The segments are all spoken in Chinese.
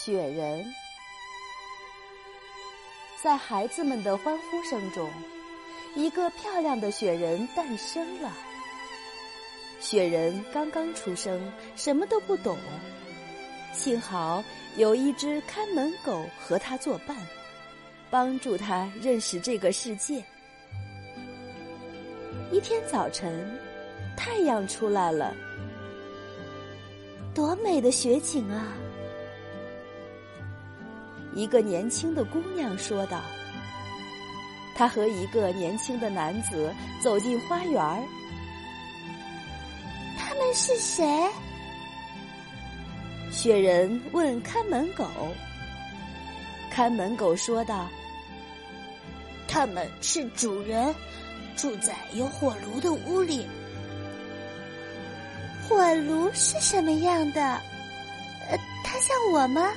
雪人。在孩子们的欢呼声中，一个漂亮的雪人诞生了。雪人刚刚出生，什么都不懂，幸好有一只看门狗和他作伴，帮助他认识这个世界。一天早晨，太阳出来了，多美的雪景啊！一个年轻的姑娘说道。她和一个年轻的男子走进花园儿。他们是谁？雪人问看门狗。看门狗说道：“他们是主人，住在有火炉的屋里。火炉是什么样的？呃，它像我吗？”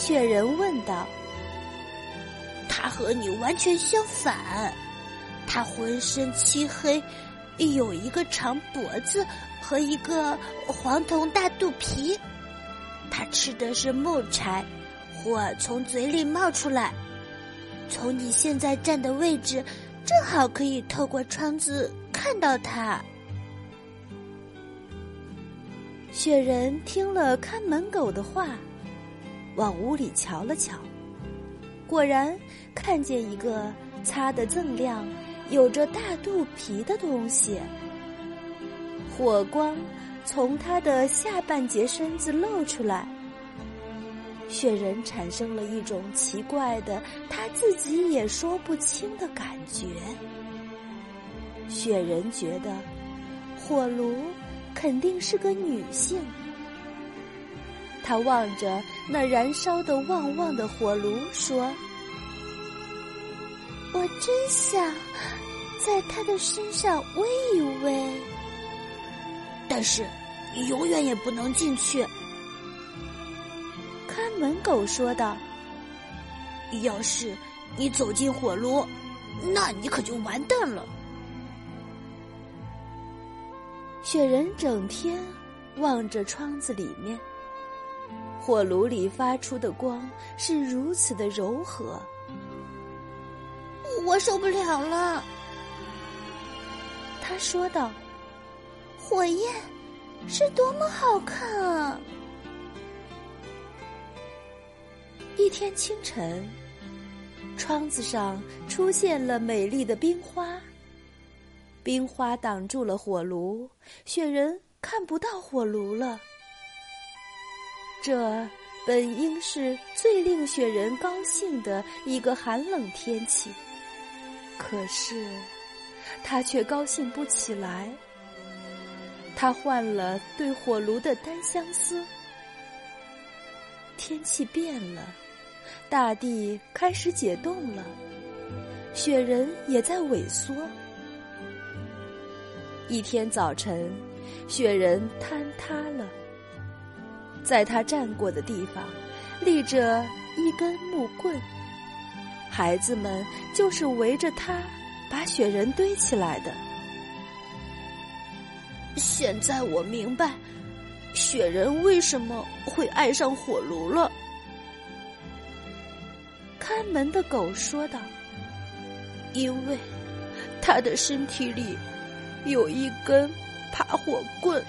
雪人问道：“他和你完全相反，他浑身漆黑，有一个长脖子和一个黄铜大肚皮。他吃的是木柴，火从嘴里冒出来。从你现在站的位置，正好可以透过窗子看到他。”雪人听了看门狗的话。往屋里瞧了瞧，果然看见一个擦得锃亮、有着大肚皮的东西。火光从他的下半截身子露出来，雪人产生了一种奇怪的、他自己也说不清的感觉。雪人觉得火炉肯定是个女性。他望着那燃烧的旺旺的火炉，说：“我真想在他的身上偎一偎，但是你永远也不能进去。”看门狗说道：“要是你走进火炉，那你可就完蛋了。”雪人整天望着窗子里面。火炉里发出的光是如此的柔和，我受不了了。他说道：“火焰是多么好看啊！”一天清晨，窗子上出现了美丽的冰花，冰花挡住了火炉，雪人看不到火炉了。这本应是最令雪人高兴的一个寒冷天气，可是他却高兴不起来。他换了对火炉的单相思。天气变了，大地开始解冻了，雪人也在萎缩。一天早晨，雪人坍塌了。在他站过的地方，立着一根木棍。孩子们就是围着他把雪人堆起来的。现在我明白，雪人为什么会爱上火炉了。看门的狗说道：“因为他的身体里有一根爬火棍。”